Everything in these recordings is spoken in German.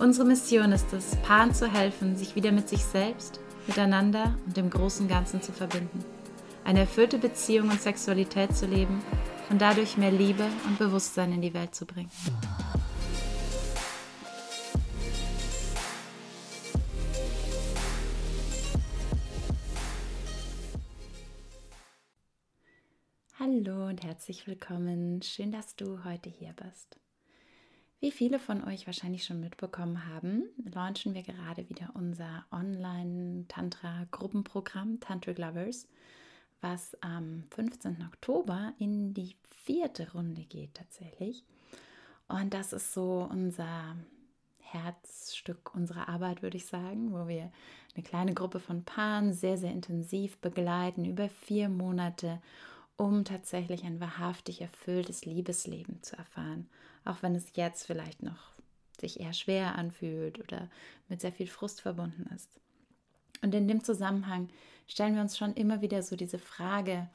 Unsere Mission ist es, Paaren zu helfen, sich wieder mit sich selbst, miteinander und dem großen Ganzen zu verbinden. Eine erfüllte Beziehung und Sexualität zu leben und dadurch mehr Liebe und Bewusstsein in die Welt zu bringen. Hallo und herzlich willkommen. Schön, dass du heute hier bist. Wie viele von euch wahrscheinlich schon mitbekommen haben, launchen wir gerade wieder unser Online-Tantra-Gruppenprogramm Tantric Lovers, was am 15. Oktober in die vierte Runde geht tatsächlich. Und das ist so unser Herzstück unserer Arbeit, würde ich sagen, wo wir eine kleine Gruppe von Paaren sehr, sehr intensiv begleiten über vier Monate um tatsächlich ein wahrhaftig erfülltes Liebesleben zu erfahren, auch wenn es jetzt vielleicht noch sich eher schwer anfühlt oder mit sehr viel Frust verbunden ist. Und in dem Zusammenhang stellen wir uns schon immer wieder so diese Frage,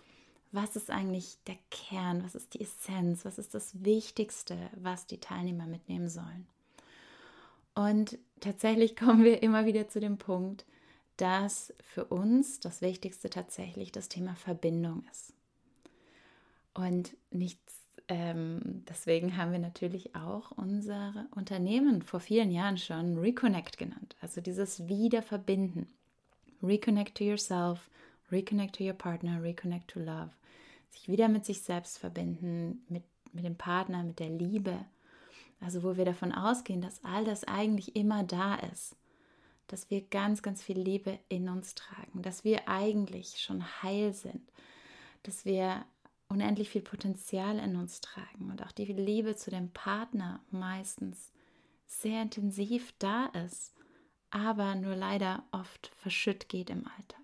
was ist eigentlich der Kern, was ist die Essenz, was ist das Wichtigste, was die Teilnehmer mitnehmen sollen. Und tatsächlich kommen wir immer wieder zu dem Punkt, dass für uns das Wichtigste tatsächlich das Thema Verbindung ist. Und nichts, ähm, deswegen haben wir natürlich auch unser Unternehmen vor vielen Jahren schon Reconnect genannt. Also dieses Wiederverbinden. Reconnect to yourself, reconnect to your partner, reconnect to love. Sich wieder mit sich selbst verbinden, mit, mit dem Partner, mit der Liebe. Also wo wir davon ausgehen, dass all das eigentlich immer da ist. Dass wir ganz, ganz viel Liebe in uns tragen. Dass wir eigentlich schon heil sind. Dass wir unendlich viel Potenzial in uns tragen und auch die Liebe zu dem Partner meistens sehr intensiv da ist, aber nur leider oft verschütt geht im Alltag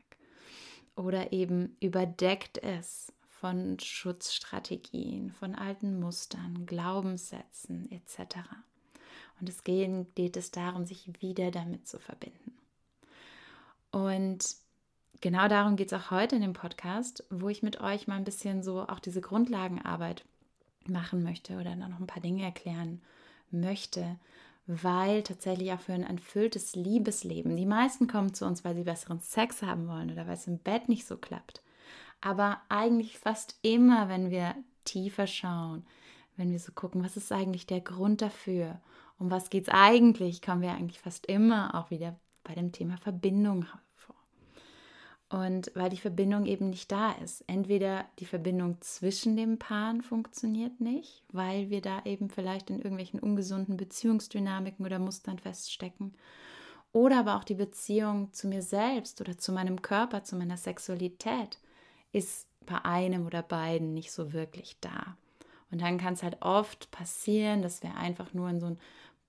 oder eben überdeckt ist von Schutzstrategien, von alten Mustern, Glaubenssätzen etc. Und es geht, geht es darum, sich wieder damit zu verbinden. Und genau darum geht es auch heute in dem Podcast, wo ich mit euch mal ein bisschen so auch diese Grundlagenarbeit machen möchte oder noch ein paar Dinge erklären möchte, weil tatsächlich auch für ein erfülltes Liebesleben, die meisten kommen zu uns, weil sie besseren Sex haben wollen oder weil es im Bett nicht so klappt. Aber eigentlich fast immer, wenn wir tiefer schauen, wenn wir so gucken, was ist eigentlich der Grund dafür, um was geht es eigentlich, kommen wir eigentlich fast immer auch wieder bei dem Thema Verbindung und weil die Verbindung eben nicht da ist. Entweder die Verbindung zwischen den Paaren funktioniert nicht, weil wir da eben vielleicht in irgendwelchen ungesunden Beziehungsdynamiken oder Mustern feststecken. Oder aber auch die Beziehung zu mir selbst oder zu meinem Körper, zu meiner Sexualität ist bei einem oder beiden nicht so wirklich da. Und dann kann es halt oft passieren, dass wir einfach nur in so einen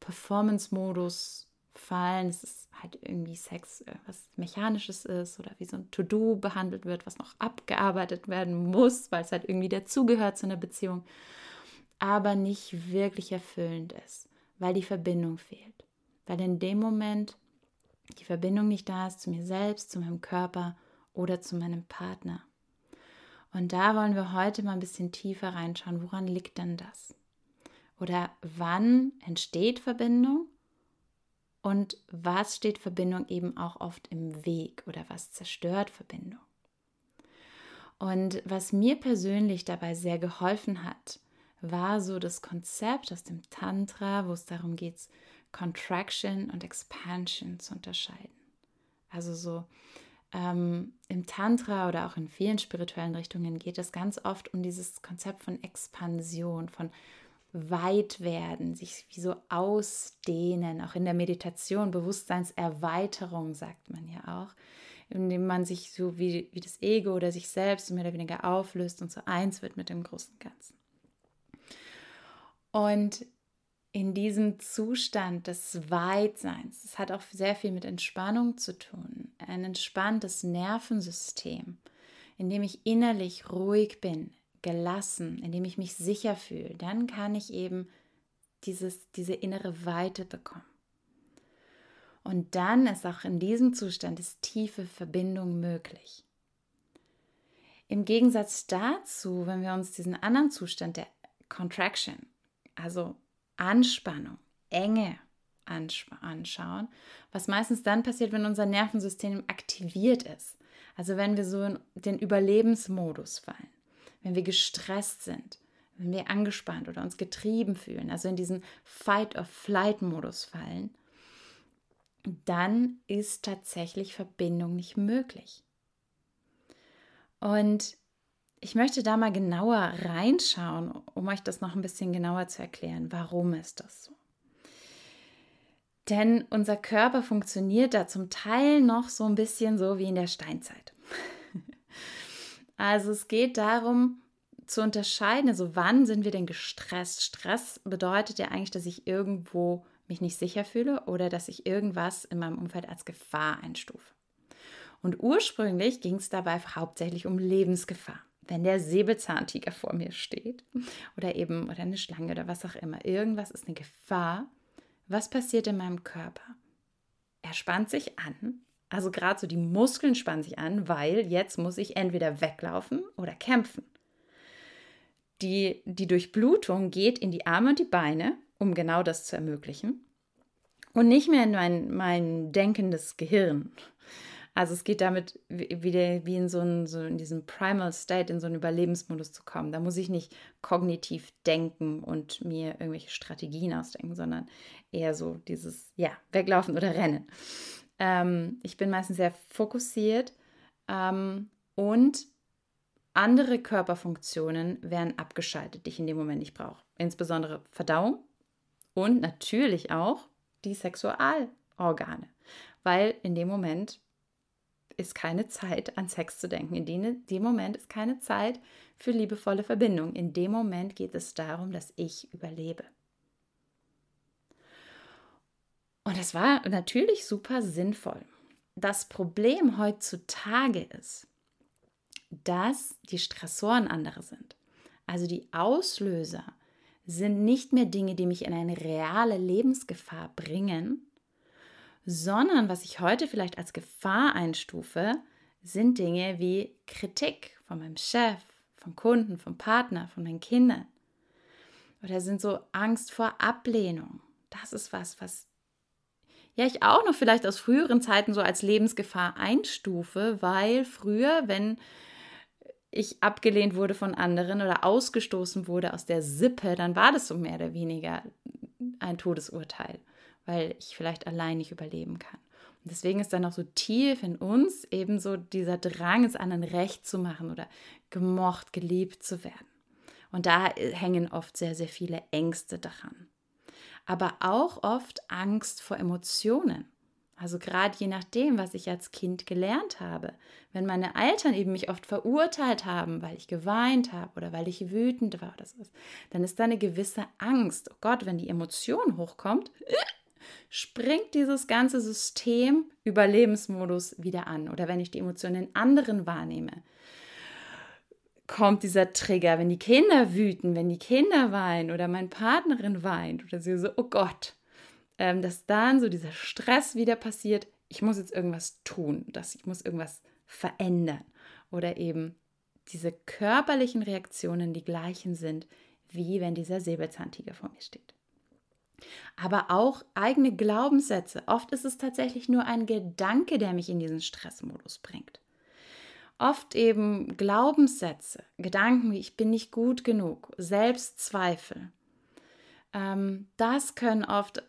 Performance-Modus fallen. Es ist halt irgendwie Sex, äh, was Mechanisches ist oder wie so ein To-Do behandelt wird, was noch abgearbeitet werden muss, weil es halt irgendwie dazugehört zu einer Beziehung, aber nicht wirklich erfüllend ist, weil die Verbindung fehlt. Weil in dem Moment die Verbindung nicht da ist zu mir selbst, zu meinem Körper oder zu meinem Partner. Und da wollen wir heute mal ein bisschen tiefer reinschauen, woran liegt denn das? Oder wann entsteht Verbindung und was steht Verbindung eben auch oft im Weg oder was zerstört Verbindung. Und was mir persönlich dabei sehr geholfen hat, war so das Konzept aus dem Tantra, wo es darum geht, Contraction und Expansion zu unterscheiden. Also so ähm, im Tantra oder auch in vielen spirituellen Richtungen geht es ganz oft um dieses Konzept von Expansion, von weit werden, sich wie so ausdehnen, auch in der Meditation, Bewusstseinserweiterung sagt man ja auch, indem man sich so wie, wie das Ego oder sich selbst mehr oder weniger auflöst und so eins wird mit dem großen Ganzen. Und in diesem Zustand des Weitseins. Es hat auch sehr viel mit Entspannung zu tun. Ein entspanntes Nervensystem, in dem ich innerlich ruhig bin, gelassen, in dem ich mich sicher fühle. Dann kann ich eben dieses, diese innere Weite bekommen. Und dann ist auch in diesem Zustand ist tiefe Verbindung möglich. Im Gegensatz dazu, wenn wir uns diesen anderen Zustand der Contraction, also Anspannung, Enge anschauen, was meistens dann passiert, wenn unser Nervensystem aktiviert ist. Also wenn wir so in den Überlebensmodus fallen, wenn wir gestresst sind, wenn wir angespannt oder uns getrieben fühlen, also in diesen Fight-of-Flight-Modus fallen, dann ist tatsächlich Verbindung nicht möglich. Und ich möchte da mal genauer reinschauen, um euch das noch ein bisschen genauer zu erklären. Warum ist das so? Denn unser Körper funktioniert da zum Teil noch so ein bisschen so wie in der Steinzeit. Also es geht darum zu unterscheiden, also wann sind wir denn gestresst? Stress bedeutet ja eigentlich, dass ich irgendwo mich nicht sicher fühle oder dass ich irgendwas in meinem Umfeld als Gefahr einstufe. Und ursprünglich ging es dabei hauptsächlich um Lebensgefahr wenn der Säbelzahntiger vor mir steht oder eben oder eine Schlange oder was auch immer, irgendwas ist eine Gefahr, was passiert in meinem Körper? Er spannt sich an, also gerade so die Muskeln spannen sich an, weil jetzt muss ich entweder weglaufen oder kämpfen. Die, die Durchblutung geht in die Arme und die Beine, um genau das zu ermöglichen. Und nicht mehr in mein, mein denkendes Gehirn, also es geht damit wieder wie in so, einen, so in diesem Primal State, in so einen Überlebensmodus zu kommen. Da muss ich nicht kognitiv denken und mir irgendwelche Strategien ausdenken, sondern eher so dieses, ja, weglaufen oder rennen. Ähm, ich bin meistens sehr fokussiert ähm, und andere Körperfunktionen werden abgeschaltet, die ich in dem Moment nicht brauche. Insbesondere Verdauung und natürlich auch die Sexualorgane, weil in dem Moment ist keine Zeit, an Sex zu denken. In dem, dem Moment ist keine Zeit für liebevolle Verbindung. In dem Moment geht es darum, dass ich überlebe. Und das war natürlich super sinnvoll. Das Problem heutzutage ist, dass die Stressoren andere sind. Also die Auslöser sind nicht mehr Dinge, die mich in eine reale Lebensgefahr bringen, sondern was ich heute vielleicht als Gefahr einstufe, sind Dinge wie Kritik von meinem Chef, von Kunden, vom Partner, von meinen Kindern. Oder sind so Angst vor Ablehnung. Das ist was, was ja ich auch noch vielleicht aus früheren Zeiten so als Lebensgefahr einstufe, weil früher, wenn ich abgelehnt wurde von anderen oder ausgestoßen wurde aus der Sippe, dann war das so mehr oder weniger ein Todesurteil weil ich vielleicht allein nicht überleben kann. Und deswegen ist dann auch so tief in uns eben so dieser Drang, es anderen recht zu machen oder gemocht, geliebt zu werden. Und da hängen oft sehr, sehr viele Ängste daran. Aber auch oft Angst vor Emotionen. Also gerade je nachdem, was ich als Kind gelernt habe. Wenn meine Eltern eben mich oft verurteilt haben, weil ich geweint habe oder weil ich wütend war oder so, dann ist da eine gewisse Angst. Oh Gott, wenn die Emotion hochkommt, springt dieses ganze System Überlebensmodus wieder an. Oder wenn ich die Emotionen in anderen wahrnehme, kommt dieser Trigger, wenn die Kinder wüten, wenn die Kinder weinen oder meine Partnerin weint oder sie so, oh Gott, ähm, dass dann so dieser Stress wieder passiert, ich muss jetzt irgendwas tun, dass ich muss irgendwas verändern oder eben diese körperlichen Reaktionen die gleichen sind, wie wenn dieser Säbelzahntiger vor mir steht aber auch eigene Glaubenssätze. Oft ist es tatsächlich nur ein Gedanke, der mich in diesen Stressmodus bringt. Oft eben Glaubenssätze, Gedanken wie ich bin nicht gut genug, Selbstzweifel. Ähm, das können oft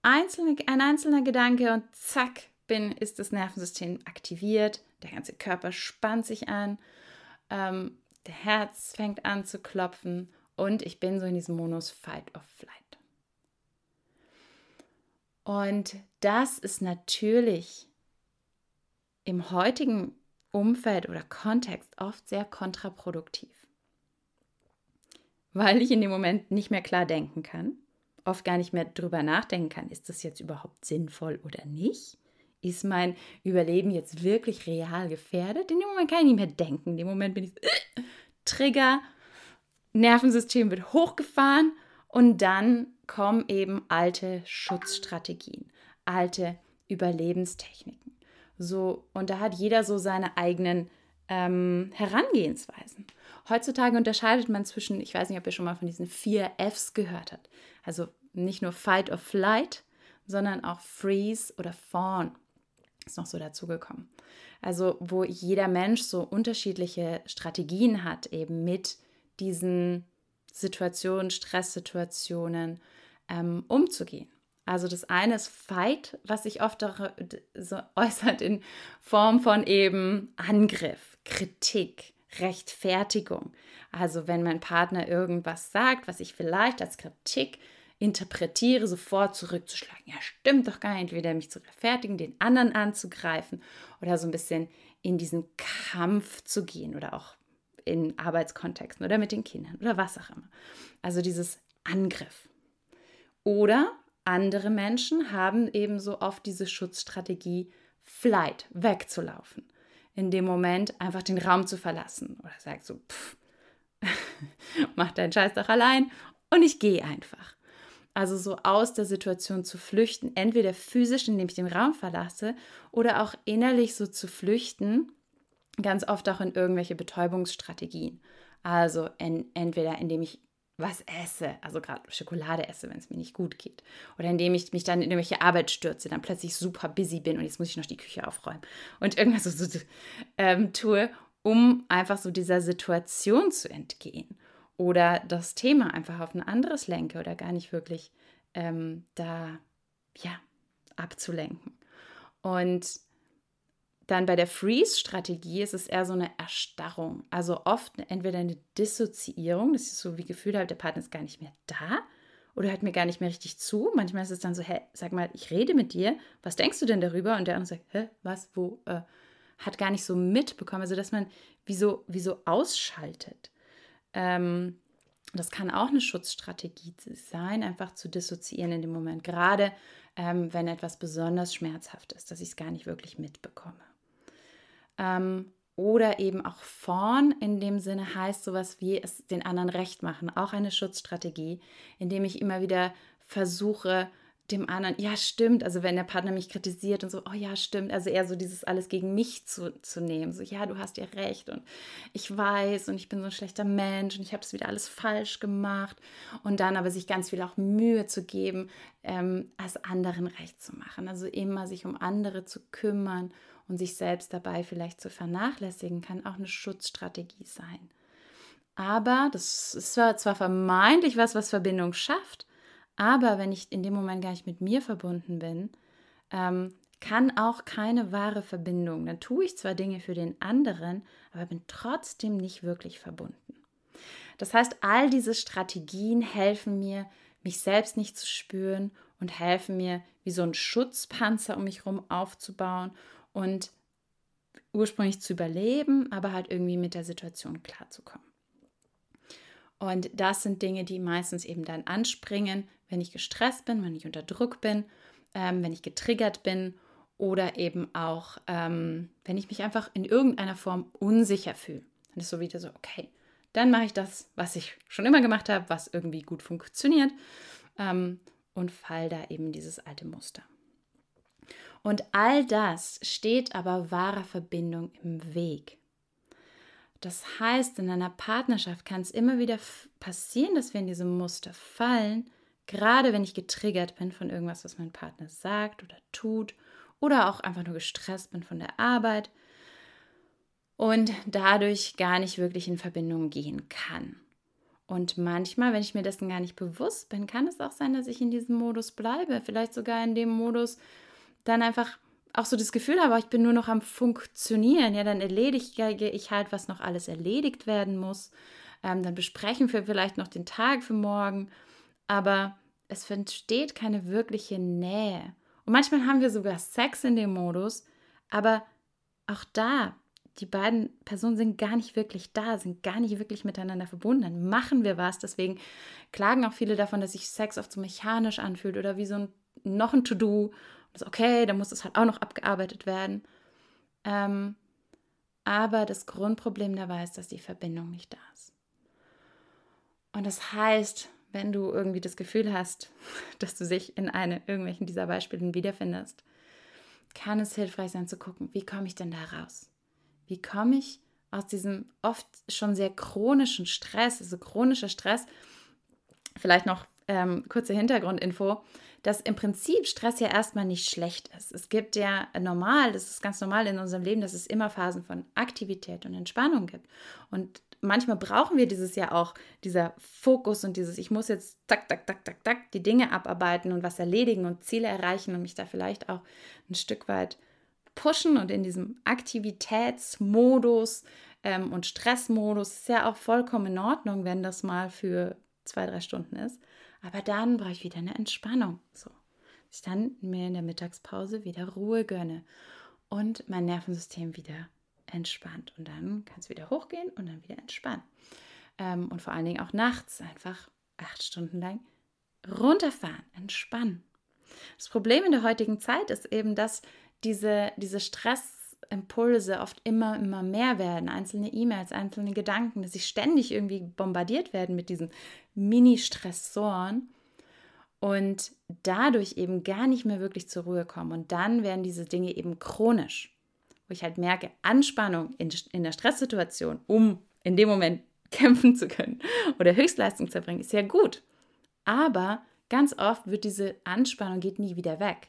einzelne, ein einzelner Gedanke und zack, bin, ist das Nervensystem aktiviert, der ganze Körper spannt sich an, ähm, der Herz fängt an zu klopfen und ich bin so in diesem Modus Fight or Flight. Und das ist natürlich im heutigen Umfeld oder Kontext oft sehr kontraproduktiv, weil ich in dem Moment nicht mehr klar denken kann. oft gar nicht mehr drüber nachdenken kann, ist das jetzt überhaupt sinnvoll oder nicht? Ist mein Überleben jetzt wirklich real gefährdet? In dem Moment kann ich nicht mehr denken. In dem Moment bin ich äh, Trigger, Nervensystem wird hochgefahren und dann kommen eben alte Schutzstrategien, alte Überlebenstechniken. So, und da hat jeder so seine eigenen ähm, Herangehensweisen. Heutzutage unterscheidet man zwischen, ich weiß nicht, ob ihr schon mal von diesen vier Fs gehört habt. Also nicht nur Fight or Flight, sondern auch Freeze oder Fawn ist noch so dazugekommen. Also wo jeder Mensch so unterschiedliche Strategien hat, eben mit diesen Situationen, Stresssituationen ähm, umzugehen. Also das eine ist Fight, was sich oft auch so äußert in Form von eben Angriff, Kritik, Rechtfertigung. Also wenn mein Partner irgendwas sagt, was ich vielleicht als Kritik interpretiere, sofort zurückzuschlagen. Ja, stimmt doch gar nicht. Entweder mich zu rechtfertigen, den anderen anzugreifen oder so ein bisschen in diesen Kampf zu gehen oder auch in Arbeitskontexten oder mit den Kindern oder was auch immer. Also dieses Angriff. Oder andere Menschen haben ebenso oft diese Schutzstrategie, Flight, wegzulaufen. In dem Moment einfach den Raum zu verlassen. Oder sagt so, pff, mach deinen Scheiß doch allein und ich gehe einfach. Also so aus der Situation zu flüchten, entweder physisch, indem ich den Raum verlasse, oder auch innerlich so zu flüchten, ganz oft auch in irgendwelche Betäubungsstrategien. Also in, entweder indem ich was esse, also gerade Schokolade esse, wenn es mir nicht gut geht. Oder indem ich mich dann in irgendwelche Arbeit stürze, dann plötzlich super busy bin und jetzt muss ich noch die Küche aufräumen und irgendwas so, so ähm, tue, um einfach so dieser Situation zu entgehen oder das Thema einfach auf ein anderes lenke oder gar nicht wirklich ähm, da ja abzulenken. Und dann bei der Freeze-Strategie ist es eher so eine Erstarrung. Also oft entweder eine Dissoziierung, das ist so wie Gefühl der Partner ist gar nicht mehr da oder hört mir gar nicht mehr richtig zu. Manchmal ist es dann so, hä, sag mal, ich rede mit dir, was denkst du denn darüber? Und der andere sagt, hä, was, wo, äh, hat gar nicht so mitbekommen. Also dass man wie so, wie so ausschaltet. Ähm, das kann auch eine Schutzstrategie sein, einfach zu dissoziieren in dem Moment, gerade ähm, wenn etwas besonders schmerzhaft ist, dass ich es gar nicht wirklich mitbekomme. Ähm, oder eben auch vorn in dem Sinne heißt sowas wie es den anderen recht machen, auch eine Schutzstrategie, indem ich immer wieder versuche, dem anderen, ja, stimmt, also wenn der Partner mich kritisiert und so, oh ja, stimmt, also eher so dieses alles gegen mich zu, zu nehmen, so, ja, du hast ja recht. Und ich weiß und ich bin so ein schlechter Mensch und ich habe es wieder alles falsch gemacht. Und dann aber sich ganz viel auch Mühe zu geben, ähm, als anderen recht zu machen, also immer sich um andere zu kümmern und sich selbst dabei vielleicht zu vernachlässigen, kann auch eine Schutzstrategie sein. Aber das ist zwar, vermeintlich was, was Verbindung schafft, aber wenn ich in dem Moment gar nicht mit mir verbunden bin, ähm, kann auch keine wahre Verbindung. Dann tue ich zwar Dinge für den anderen, aber bin trotzdem nicht wirklich verbunden. Das heißt, all diese Strategien helfen mir, mich selbst nicht zu spüren und helfen mir, wie so ein Schutzpanzer um mich herum aufzubauen und ursprünglich zu überleben, aber halt irgendwie mit der Situation klarzukommen. Und das sind Dinge, die meistens eben dann anspringen, wenn ich gestresst bin, wenn ich unter Druck bin, ähm, wenn ich getriggert bin oder eben auch, ähm, wenn ich mich einfach in irgendeiner Form unsicher fühle. Dann ist so wieder so, okay, dann mache ich das, was ich schon immer gemacht habe, was irgendwie gut funktioniert ähm, und fall da eben dieses alte Muster. Und all das steht aber wahrer Verbindung im Weg. Das heißt, in einer Partnerschaft kann es immer wieder passieren, dass wir in diese Muster fallen, Gerade wenn ich getriggert bin von irgendwas, was mein Partner sagt oder tut oder auch einfach nur gestresst bin von der Arbeit und dadurch gar nicht wirklich in Verbindung gehen kann. Und manchmal, wenn ich mir dessen gar nicht bewusst bin, kann es auch sein, dass ich in diesem Modus bleibe. Vielleicht sogar in dem Modus dann einfach auch so das Gefühl habe, ich bin nur noch am Funktionieren. Ja, dann erledige ich halt, was noch alles erledigt werden muss. Ähm, dann besprechen wir vielleicht noch den Tag für morgen aber es entsteht keine wirkliche Nähe. Und manchmal haben wir sogar Sex in dem Modus, aber auch da die beiden Personen sind gar nicht wirklich da, sind gar nicht wirklich miteinander verbunden. Dann machen wir was. Deswegen klagen auch viele davon, dass sich Sex oft so mechanisch anfühlt oder wie so ein noch ein To-Do. Okay, dann muss es halt auch noch abgearbeitet werden. Ähm, aber das Grundproblem dabei ist, dass die Verbindung nicht da ist. Und das heißt, wenn du irgendwie das Gefühl hast, dass du dich in eine, irgendwelchen dieser Beispiele wiederfindest, kann es hilfreich sein zu gucken, wie komme ich denn da raus? Wie komme ich aus diesem oft schon sehr chronischen Stress, also chronischer Stress, vielleicht noch ähm, kurze Hintergrundinfo, dass im Prinzip Stress ja erstmal nicht schlecht ist. Es gibt ja normal, das ist ganz normal in unserem Leben, dass es immer Phasen von Aktivität und Entspannung gibt. Und manchmal brauchen wir dieses ja auch, dieser Fokus und dieses, ich muss jetzt tak, tak, tak, tak, tak, die Dinge abarbeiten und was erledigen und Ziele erreichen und mich da vielleicht auch ein Stück weit pushen und in diesem Aktivitätsmodus ähm, und Stressmodus ist ja auch vollkommen in Ordnung, wenn das mal für zwei, drei Stunden ist. Aber dann brauche ich wieder eine Entspannung. So, ich dann mir in der Mittagspause wieder Ruhe gönne und mein Nervensystem wieder entspannt. Und dann kann es wieder hochgehen und dann wieder entspannen. Ähm, und vor allen Dingen auch nachts einfach acht Stunden lang runterfahren, entspannen. Das Problem in der heutigen Zeit ist eben, dass diese, diese Stressimpulse oft immer, immer mehr werden. Einzelne E-Mails, einzelne Gedanken, dass sie ständig irgendwie bombardiert werden mit diesen Mini-Stressoren und dadurch eben gar nicht mehr wirklich zur Ruhe kommen. Und dann werden diese Dinge eben chronisch, wo ich halt merke, Anspannung in, in der Stresssituation, um in dem Moment kämpfen zu können oder Höchstleistung zu erbringen, ist ja gut. Aber ganz oft wird diese Anspannung geht nie wieder weg.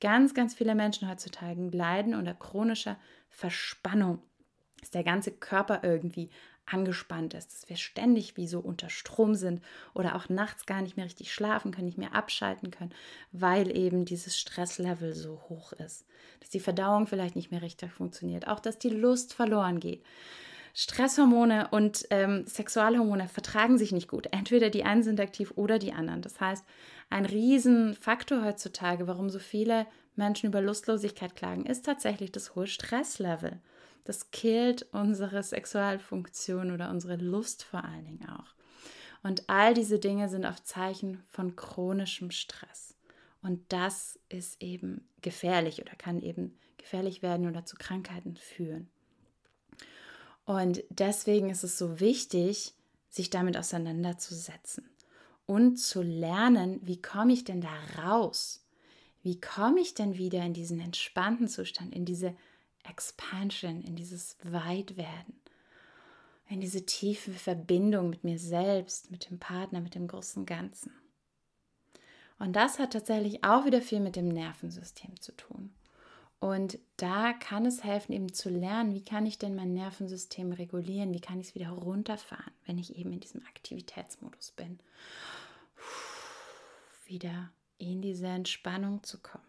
Ganz, ganz viele Menschen heutzutage leiden unter chronischer Verspannung, dass der ganze Körper irgendwie angespannt ist, dass wir ständig wie so unter Strom sind oder auch nachts gar nicht mehr richtig schlafen können, nicht mehr abschalten können, weil eben dieses Stresslevel so hoch ist, dass die Verdauung vielleicht nicht mehr richtig funktioniert, auch dass die Lust verloren geht. Stresshormone und ähm, Sexualhormone vertragen sich nicht gut. Entweder die einen sind aktiv oder die anderen. Das heißt, ein Riesenfaktor heutzutage, warum so viele Menschen über Lustlosigkeit klagen, ist tatsächlich das hohe Stresslevel. Das killt unsere Sexualfunktion oder unsere Lust vor allen Dingen auch. Und all diese Dinge sind auf Zeichen von chronischem Stress. Und das ist eben gefährlich oder kann eben gefährlich werden oder zu Krankheiten führen. Und deswegen ist es so wichtig, sich damit auseinanderzusetzen und zu lernen, wie komme ich denn da raus? Wie komme ich denn wieder in diesen entspannten Zustand, in diese Expansion, in dieses Weitwerden, in diese tiefe Verbindung mit mir selbst, mit dem Partner, mit dem großen Ganzen? Und das hat tatsächlich auch wieder viel mit dem Nervensystem zu tun. Und da kann es helfen, eben zu lernen, wie kann ich denn mein Nervensystem regulieren, wie kann ich es wieder runterfahren, wenn ich eben in diesem Aktivitätsmodus bin. Wieder in diese Entspannung zu kommen.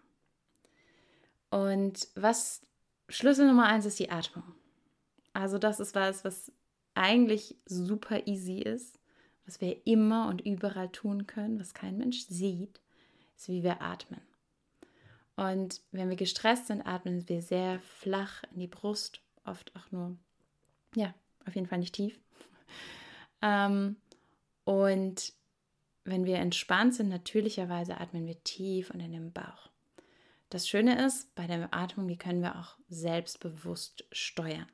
Und was Schlüssel Nummer eins ist die Atmung. Also das ist was, was eigentlich super easy ist, was wir immer und überall tun können, was kein Mensch sieht, ist, wie wir atmen. Und wenn wir gestresst sind, atmen wir sehr flach in die Brust, oft auch nur, ja, auf jeden Fall nicht tief. Ähm, und wenn wir entspannt sind, natürlicherweise atmen wir tief und in den Bauch. Das Schöne ist, bei der Atmung, die können wir auch selbstbewusst steuern.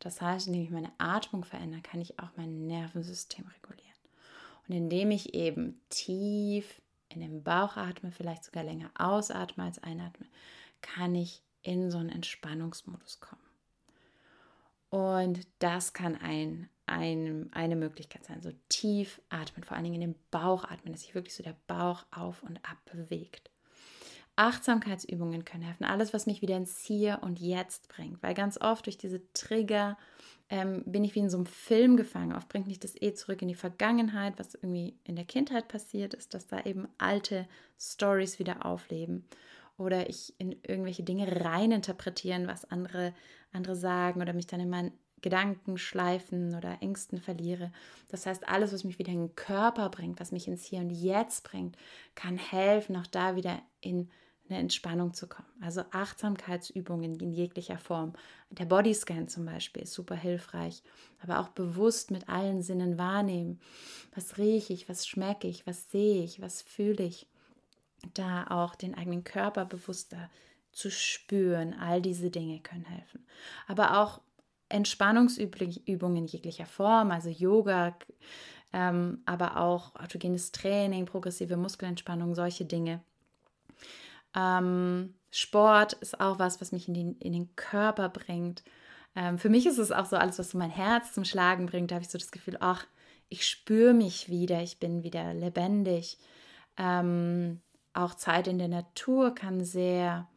Das heißt, indem ich meine Atmung verändere, kann ich auch mein Nervensystem regulieren. Und indem ich eben tief in den Bauch atme, vielleicht sogar länger ausatme als einatme, kann ich in so einen Entspannungsmodus kommen. Und das kann ein, ein, eine Möglichkeit sein, so tief atmen, vor allen Dingen in den Bauch atmen, dass sich wirklich so der Bauch auf und ab bewegt. Achtsamkeitsübungen können helfen, alles, was mich wieder ins Hier und Jetzt bringt, weil ganz oft durch diese Trigger ähm, bin ich wie in so einem Film gefangen. Oft bringt mich das eh zurück in die Vergangenheit, was irgendwie in der Kindheit passiert ist, dass da eben alte Stories wieder aufleben. Oder ich in irgendwelche Dinge reininterpretieren, was andere, andere sagen oder mich dann in meinen Gedanken schleifen oder Ängsten verliere. Das heißt, alles, was mich wieder in den Körper bringt, was mich ins Hier und Jetzt bringt, kann helfen, auch da wieder in eine Entspannung zu kommen. Also Achtsamkeitsübungen in jeglicher Form. Der Bodyscan zum Beispiel ist super hilfreich, aber auch bewusst mit allen Sinnen wahrnehmen. Was rieche ich, was schmecke ich, was sehe ich, was fühle ich. Da auch den eigenen Körper bewusster zu spüren. All diese Dinge können helfen. Aber auch Entspannungsübungen jeglicher Form, also Yoga, ähm, aber auch autogenes Training, progressive Muskelentspannung, solche Dinge ähm, Sport ist auch was, was mich in den, in den Körper bringt. Ähm, für mich ist es auch so alles, was so mein Herz zum Schlagen bringt. Da habe ich so das Gefühl, ach, ich spüre mich wieder, ich bin wieder lebendig. Ähm, auch Zeit in der Natur kann sehr,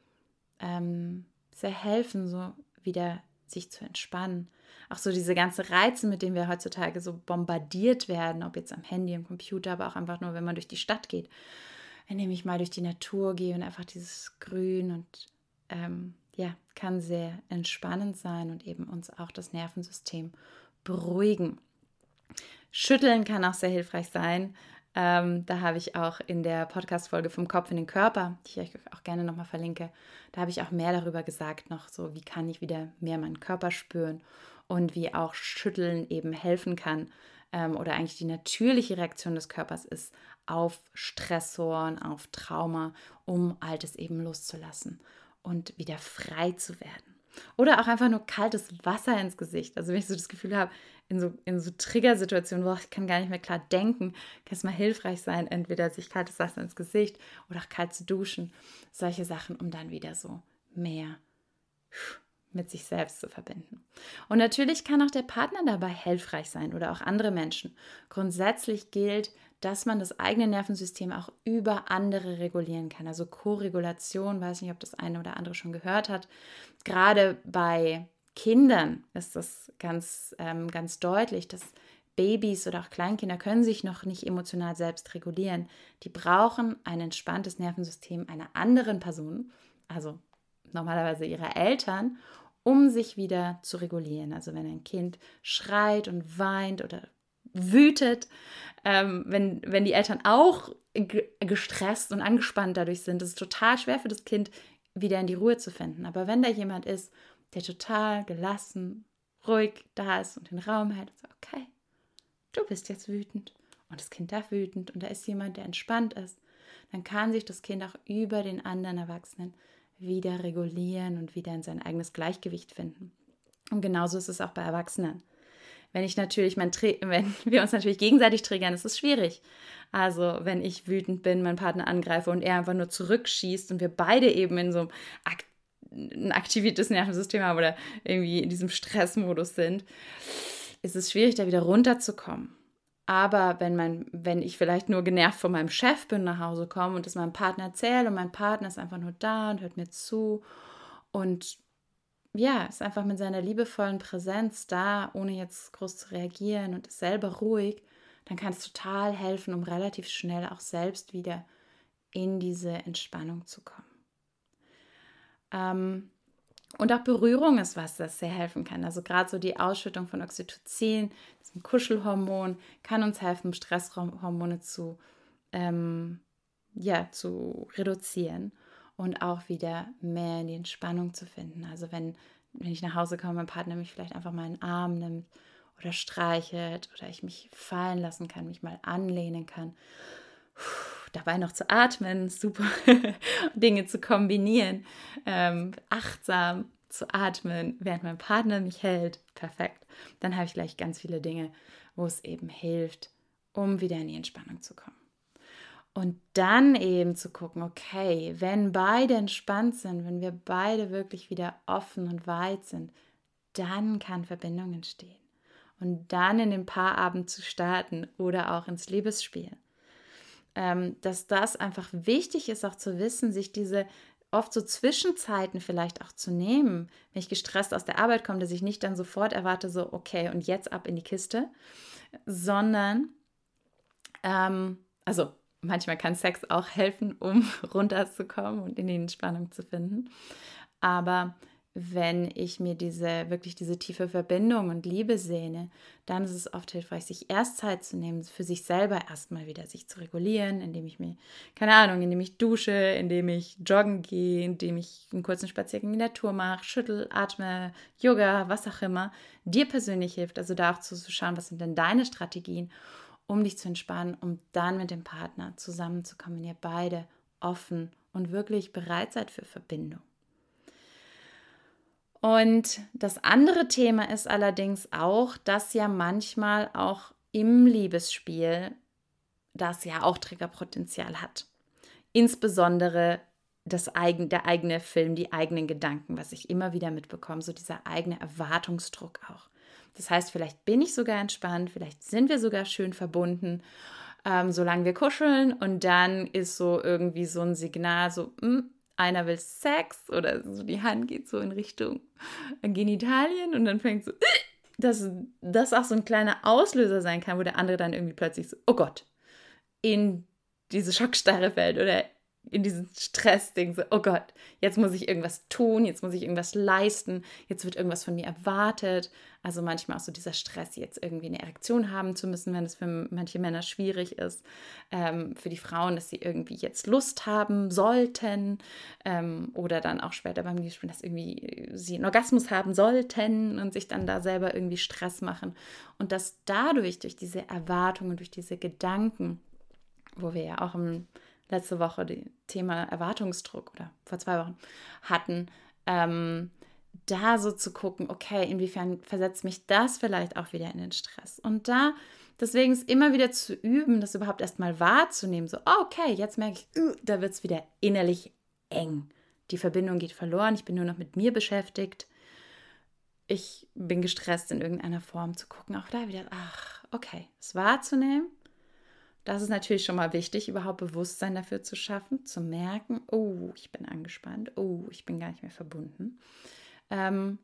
ähm, sehr helfen, so wieder sich zu entspannen. Auch so diese ganzen Reize, mit denen wir heutzutage so bombardiert werden, ob jetzt am Handy, am Computer, aber auch einfach nur, wenn man durch die Stadt geht indem ich mal durch die Natur gehe und einfach dieses Grün und ähm, ja, kann sehr entspannend sein und eben uns auch das Nervensystem beruhigen. Schütteln kann auch sehr hilfreich sein. Ähm, da habe ich auch in der Podcast-Folge vom Kopf in den Körper, die ich euch auch gerne nochmal verlinke, da habe ich auch mehr darüber gesagt, noch so, wie kann ich wieder mehr meinen Körper spüren und wie auch Schütteln eben helfen kann ähm, oder eigentlich die natürliche Reaktion des Körpers ist, auf Stressoren, auf Trauma, um Altes eben loszulassen und wieder frei zu werden. Oder auch einfach nur kaltes Wasser ins Gesicht. Also wenn ich so das Gefühl habe, in so, in so Triggersituationen, wo ich kann gar nicht mehr klar denken, kann es mal hilfreich sein, entweder sich kaltes Wasser ins Gesicht oder auch kalt zu duschen. Solche Sachen, um dann wieder so mehr mit sich selbst zu verbinden. Und natürlich kann auch der Partner dabei hilfreich sein oder auch andere Menschen. Grundsätzlich gilt, dass man das eigene Nervensystem auch über andere regulieren kann. Also Koregulation, weiß nicht, ob das eine oder andere schon gehört hat. Gerade bei Kindern ist das ganz, ähm, ganz deutlich, dass Babys oder auch Kleinkinder können sich noch nicht emotional selbst regulieren. Die brauchen ein entspanntes Nervensystem einer anderen Person, also normalerweise ihrer Eltern, um sich wieder zu regulieren. Also wenn ein Kind schreit und weint oder wütet, ähm, wenn, wenn die Eltern auch gestresst und angespannt dadurch sind, ist es total schwer für das Kind, wieder in die Ruhe zu finden. Aber wenn da jemand ist, der total gelassen, ruhig da ist und den Raum hält und okay, du bist jetzt wütend und das Kind darf wütend und da ist jemand, der entspannt ist, dann kann sich das Kind auch über den anderen Erwachsenen wieder regulieren und wieder in sein eigenes Gleichgewicht finden. Und genauso ist es auch bei Erwachsenen. Wenn ich natürlich mein wenn wir uns natürlich gegenseitig triggern, ist es schwierig. Also, wenn ich wütend bin, meinen Partner angreife und er einfach nur zurückschießt und wir beide eben in so einem Ak ein aktiviertes Nervensystem haben oder irgendwie in diesem Stressmodus sind, ist es schwierig, da wieder runterzukommen. Aber wenn, mein, wenn ich vielleicht nur genervt von meinem Chef bin, nach Hause komme und das meinem Partner erzähle und mein Partner ist einfach nur da und hört mir zu und ja, ist einfach mit seiner liebevollen Präsenz da, ohne jetzt groß zu reagieren und ist selber ruhig, dann kann es total helfen, um relativ schnell auch selbst wieder in diese Entspannung zu kommen. Ähm, und auch Berührung ist was, das sehr helfen kann. Also gerade so die Ausschüttung von Oxytocin, diesem Kuschelhormon, kann uns helfen, Stresshormone zu, ähm, ja, zu reduzieren und auch wieder mehr in die Entspannung zu finden. Also wenn, wenn ich nach Hause komme, mein Partner mich vielleicht einfach mal in den Arm nimmt oder streichelt oder ich mich fallen lassen kann, mich mal anlehnen kann. Puh, dabei noch zu atmen, super Dinge zu kombinieren, ähm, achtsam zu atmen, während mein Partner mich hält, perfekt. Dann habe ich gleich ganz viele Dinge, wo es eben hilft, um wieder in die Entspannung zu kommen. Und dann eben zu gucken, okay, wenn beide entspannt sind, wenn wir beide wirklich wieder offen und weit sind, dann kann Verbindung entstehen. Und dann in den Paarabend zu starten oder auch ins Liebesspiel. Ähm, dass das einfach wichtig ist, auch zu wissen, sich diese oft so Zwischenzeiten vielleicht auch zu nehmen, wenn ich gestresst aus der Arbeit komme, dass ich nicht dann sofort erwarte, so, okay, und jetzt ab in die Kiste, sondern, ähm, also manchmal kann Sex auch helfen, um runterzukommen und in die Entspannung zu finden. Aber wenn ich mir diese wirklich diese tiefe Verbindung und Liebe sehne, dann ist es oft hilfreich, sich erst Zeit zu nehmen, für sich selber erstmal wieder sich zu regulieren, indem ich mir, keine Ahnung, indem ich dusche, indem ich joggen gehe, indem ich einen kurzen Spaziergang in der Natur mache, schüttel, atme, Yoga, was auch immer, dir persönlich hilft. Also da auch zu schauen, was sind denn deine Strategien, um dich zu entspannen, um dann mit dem Partner zusammenzukommen, wenn ihr beide offen und wirklich bereit seid für Verbindung. Und das andere Thema ist allerdings auch, dass ja manchmal auch im Liebesspiel das ja auch Triggerpotenzial hat. Insbesondere das eigen, der eigene Film, die eigenen Gedanken, was ich immer wieder mitbekomme, so dieser eigene Erwartungsdruck auch. Das heißt, vielleicht bin ich sogar entspannt, vielleicht sind wir sogar schön verbunden, ähm, solange wir kuscheln und dann ist so irgendwie so ein Signal, so, mh, hm, einer will Sex oder so die Hand geht so in Richtung Genitalien und dann fängt so, dass das auch so ein kleiner Auslöser sein kann, wo der andere dann irgendwie plötzlich so, oh Gott, in diese Schockstarre fällt oder in diesen Stressding, so, oh Gott, jetzt muss ich irgendwas tun, jetzt muss ich irgendwas leisten, jetzt wird irgendwas von mir erwartet. Also manchmal auch so dieser Stress, jetzt irgendwie eine Erektion haben zu müssen, wenn es für manche Männer schwierig ist. Ähm, für die Frauen, dass sie irgendwie jetzt Lust haben sollten ähm, oder dann auch später beim Gespräch, dass irgendwie sie einen Orgasmus haben sollten und sich dann da selber irgendwie Stress machen. Und dass dadurch, durch diese Erwartungen, durch diese Gedanken, wo wir ja auch im letzte Woche das Thema Erwartungsdruck oder vor zwei Wochen hatten, ähm, da so zu gucken, okay, inwiefern versetzt mich das vielleicht auch wieder in den Stress? Und da deswegen ist immer wieder zu üben, das überhaupt erstmal wahrzunehmen, so, oh, okay, jetzt merke ich, uh, da wird es wieder innerlich eng. Die Verbindung geht verloren, ich bin nur noch mit mir beschäftigt. Ich bin gestresst in irgendeiner Form zu gucken, auch da wieder, ach, okay, es wahrzunehmen das ist natürlich schon mal wichtig, überhaupt Bewusstsein dafür zu schaffen, zu merken, oh, ich bin angespannt, oh, ich bin gar nicht mehr verbunden. Ähm,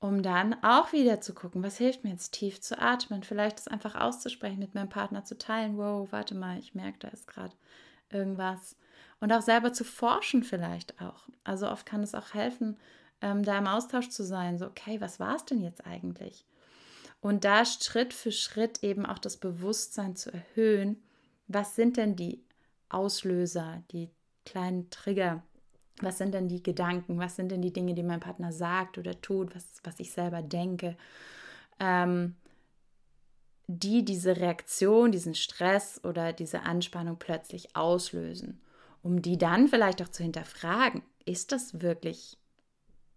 um dann auch wieder zu gucken, was hilft mir jetzt tief zu atmen, vielleicht das einfach auszusprechen, mit meinem Partner zu teilen, wow, warte mal, ich merke, da ist gerade irgendwas. Und auch selber zu forschen vielleicht auch. Also oft kann es auch helfen, ähm, da im Austausch zu sein, so, okay, was war es denn jetzt eigentlich? Und da Schritt für Schritt eben auch das Bewusstsein zu erhöhen, was sind denn die Auslöser, die kleinen Trigger? Was sind denn die Gedanken? Was sind denn die Dinge, die mein Partner sagt oder tut, was, was ich selber denke? Ähm, die diese Reaktion, diesen Stress oder diese Anspannung plötzlich auslösen, um die dann vielleicht auch zu hinterfragen, ist das wirklich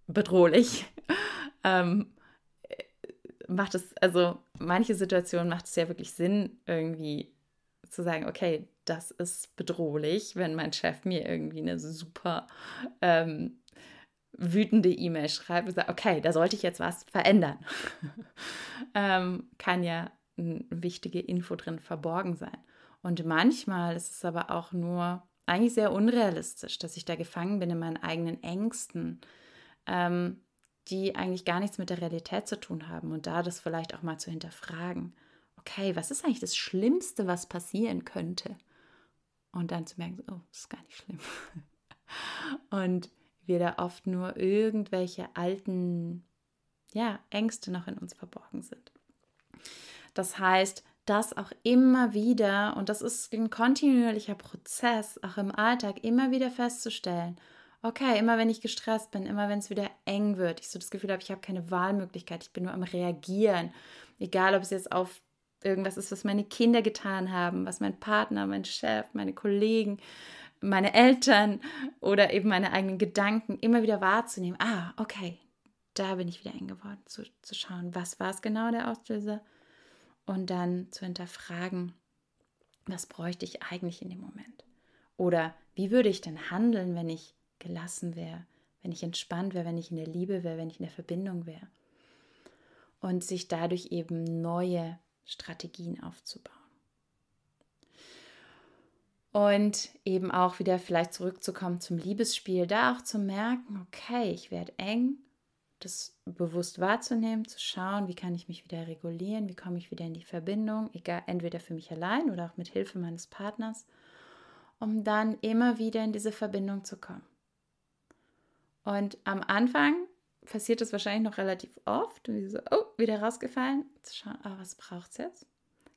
bedrohlich? ähm, macht es, also manche Situationen macht es ja wirklich Sinn, irgendwie zu sagen, okay, das ist bedrohlich, wenn mein Chef mir irgendwie eine super ähm, wütende E-Mail schreibt und sagt, okay, da sollte ich jetzt was verändern. ähm, kann ja eine wichtige Info drin verborgen sein. Und manchmal ist es aber auch nur eigentlich sehr unrealistisch, dass ich da gefangen bin in meinen eigenen Ängsten, ähm, die eigentlich gar nichts mit der Realität zu tun haben und da das vielleicht auch mal zu hinterfragen okay, was ist eigentlich das Schlimmste, was passieren könnte? Und dann zu merken, oh, ist gar nicht schlimm. Und wir da oft nur irgendwelche alten ja, Ängste noch in uns verborgen sind. Das heißt, das auch immer wieder, und das ist ein kontinuierlicher Prozess, auch im Alltag immer wieder festzustellen, okay, immer wenn ich gestresst bin, immer wenn es wieder eng wird, ich so das Gefühl habe, ich habe keine Wahlmöglichkeit, ich bin nur am Reagieren, egal ob es jetzt auf irgendwas ist, was meine Kinder getan haben, was mein Partner, mein Chef, meine Kollegen, meine Eltern oder eben meine eigenen Gedanken immer wieder wahrzunehmen. Ah, okay, da bin ich wieder eng geworden, zu, zu schauen, was war es genau der Auslöser und dann zu hinterfragen, was bräuchte ich eigentlich in dem Moment? Oder wie würde ich denn handeln, wenn ich gelassen wäre, wenn ich entspannt wäre, wenn ich in der Liebe wäre, wenn ich in der Verbindung wäre? Und sich dadurch eben neue Strategien aufzubauen. Und eben auch wieder vielleicht zurückzukommen zum Liebesspiel, da auch zu merken, okay, ich werde eng, das bewusst wahrzunehmen, zu schauen, wie kann ich mich wieder regulieren, wie komme ich wieder in die Verbindung, egal entweder für mich allein oder auch mit Hilfe meines Partners, um dann immer wieder in diese Verbindung zu kommen. Und am Anfang passiert das wahrscheinlich noch relativ oft. Und so, oh, wieder rausgefallen. Zu schauen, oh, was braucht es jetzt?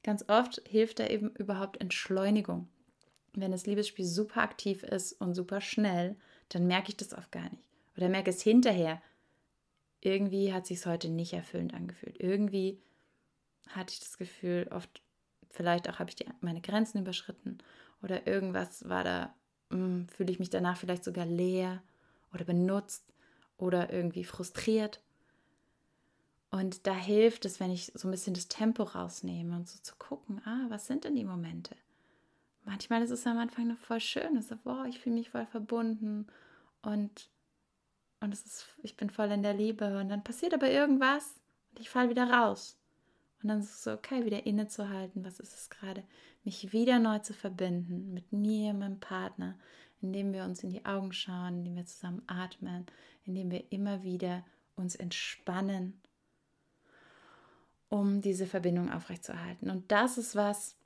Ganz oft hilft da eben überhaupt Entschleunigung. Wenn das Liebesspiel super aktiv ist und super schnell, dann merke ich das oft gar nicht. Oder merke es hinterher. Irgendwie hat sich heute nicht erfüllend angefühlt. Irgendwie hatte ich das Gefühl, oft, vielleicht auch habe ich die, meine Grenzen überschritten oder irgendwas war da, hm, fühle ich mich danach vielleicht sogar leer oder benutzt oder irgendwie frustriert. Und da hilft es, wenn ich so ein bisschen das Tempo rausnehme und so zu gucken, ah, was sind denn die Momente? Manchmal ist es am Anfang noch voll schön, ist, wow, ich fühle mich voll verbunden und, und es ist, ich bin voll in der Liebe und dann passiert aber irgendwas und ich falle wieder raus. Und dann ist es so, okay, wieder innezuhalten, was ist es gerade? Mich wieder neu zu verbinden mit mir, meinem Partner, indem wir uns in die Augen schauen, indem wir zusammen atmen, indem wir immer wieder uns entspannen, um diese Verbindung aufrechtzuerhalten. Und das ist was,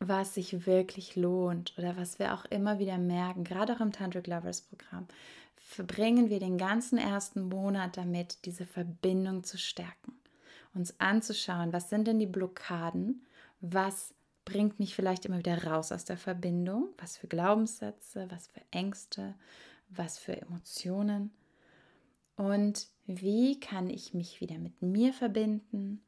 was sich wirklich lohnt oder was wir auch immer wieder merken, gerade auch im Tantric Lovers Programm, verbringen wir den ganzen ersten Monat damit, diese Verbindung zu stärken, uns anzuschauen, was sind denn die Blockaden, was bringt mich vielleicht immer wieder raus aus der Verbindung, was für Glaubenssätze, was für Ängste, was für Emotionen. Und wie kann ich mich wieder mit mir verbinden,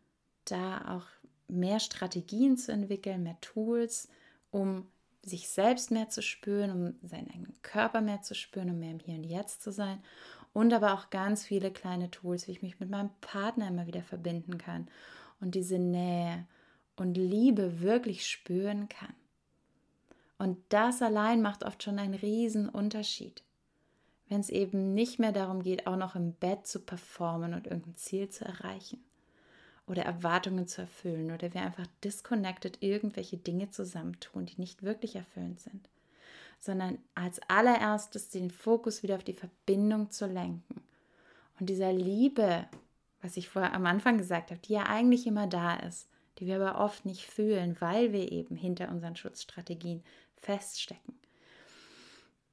da auch mehr Strategien zu entwickeln, mehr Tools, um sich selbst mehr zu spüren, um seinen eigenen Körper mehr zu spüren, um mehr im Hier und Jetzt zu sein. Und aber auch ganz viele kleine Tools, wie ich mich mit meinem Partner immer wieder verbinden kann. Und diese Nähe und Liebe wirklich spüren kann. Und das allein macht oft schon einen riesen Unterschied wenn es eben nicht mehr darum geht, auch noch im Bett zu performen und irgendein Ziel zu erreichen oder Erwartungen zu erfüllen oder wir einfach disconnected irgendwelche Dinge zusammentun, die nicht wirklich erfüllend sind, sondern als allererstes den Fokus wieder auf die Verbindung zu lenken und dieser Liebe, was ich vorher am Anfang gesagt habe, die ja eigentlich immer da ist, die wir aber oft nicht fühlen, weil wir eben hinter unseren Schutzstrategien feststecken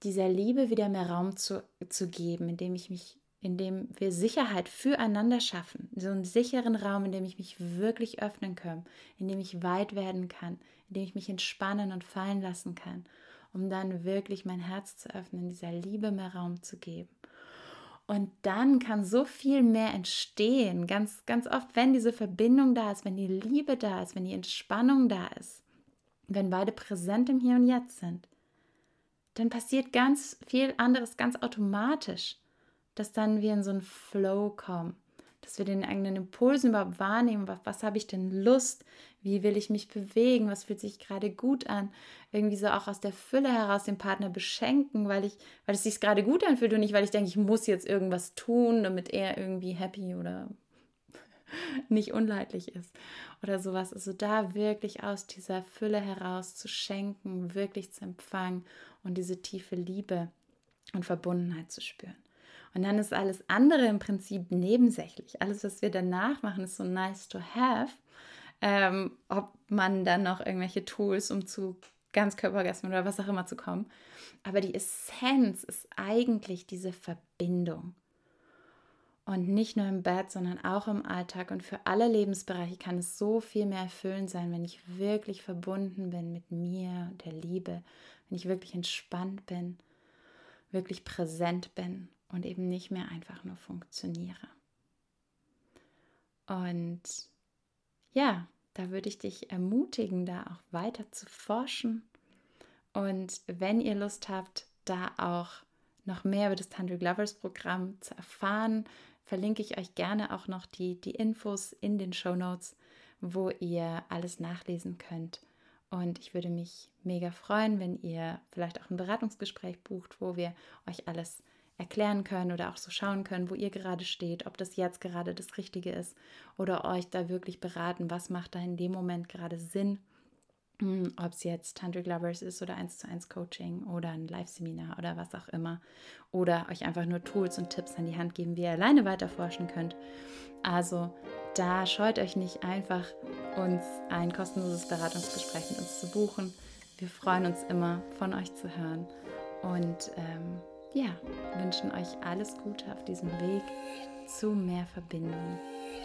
dieser Liebe wieder mehr Raum zu, zu geben, indem ich mich, indem wir Sicherheit füreinander schaffen, so einen sicheren Raum, in dem ich mich wirklich öffnen kann, in dem ich weit werden kann, in dem ich mich entspannen und fallen lassen kann, um dann wirklich mein Herz zu öffnen, dieser Liebe mehr Raum zu geben. Und dann kann so viel mehr entstehen, ganz, ganz oft, wenn diese Verbindung da ist, wenn die Liebe da ist, wenn die Entspannung da ist, wenn beide präsent im Hier und Jetzt sind dann passiert ganz viel anderes ganz automatisch, dass dann wir in so einen Flow kommen, dass wir den eigenen Impulsen überhaupt wahrnehmen, was, was habe ich denn Lust, wie will ich mich bewegen, was fühlt sich gerade gut an, irgendwie so auch aus der Fülle heraus den Partner beschenken, weil ich, weil es sich gerade gut anfühlt und nicht, weil ich denke, ich muss jetzt irgendwas tun, damit er irgendwie happy oder nicht unleidlich ist oder sowas. Also da wirklich aus dieser Fülle heraus zu schenken, wirklich zu empfangen und diese tiefe Liebe und Verbundenheit zu spüren. Und dann ist alles andere im Prinzip nebensächlich. Alles, was wir danach machen, ist so nice to have. Ähm, ob man dann noch irgendwelche Tools, um zu Ganzkörpergasmen oder was auch immer zu kommen. Aber die Essenz ist eigentlich diese Verbindung. Und nicht nur im Bett, sondern auch im Alltag und für alle Lebensbereiche kann es so viel mehr erfüllend sein, wenn ich wirklich verbunden bin mit mir und der Liebe, wenn ich wirklich entspannt bin, wirklich präsent bin und eben nicht mehr einfach nur funktioniere. Und ja, da würde ich dich ermutigen, da auch weiter zu forschen. Und wenn ihr Lust habt, da auch noch mehr über das Tantric Lovers Programm zu erfahren, verlinke ich euch gerne auch noch die, die Infos in den Show Notes, wo ihr alles nachlesen könnt. Und ich würde mich mega freuen, wenn ihr vielleicht auch ein Beratungsgespräch bucht, wo wir euch alles erklären können oder auch so schauen können, wo ihr gerade steht, ob das jetzt gerade das Richtige ist oder euch da wirklich beraten, was macht da in dem Moment gerade Sinn hm, ob es jetzt Tantric Lovers ist oder 1 zu 1 Coaching oder ein Live-Seminar oder was auch immer. Oder euch einfach nur Tools und Tipps an die Hand geben, wie ihr alleine weiter forschen könnt. Also da scheut euch nicht einfach, uns ein kostenloses Beratungsgespräch mit uns zu buchen. Wir freuen uns immer, von euch zu hören. Und ähm, ja, wünschen euch alles Gute auf diesem Weg zu mehr Verbindung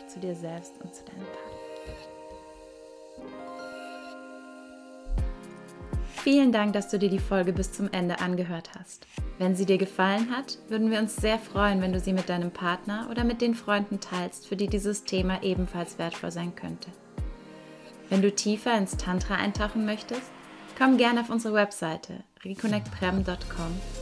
zu dir selbst und zu deinem Partner. Vielen Dank, dass du dir die Folge bis zum Ende angehört hast. Wenn sie dir gefallen hat, würden wir uns sehr freuen, wenn du sie mit deinem Partner oder mit den Freunden teilst, für die dieses Thema ebenfalls wertvoll sein könnte. Wenn du tiefer ins Tantra eintauchen möchtest, komm gerne auf unsere Webseite reconnectprem.com.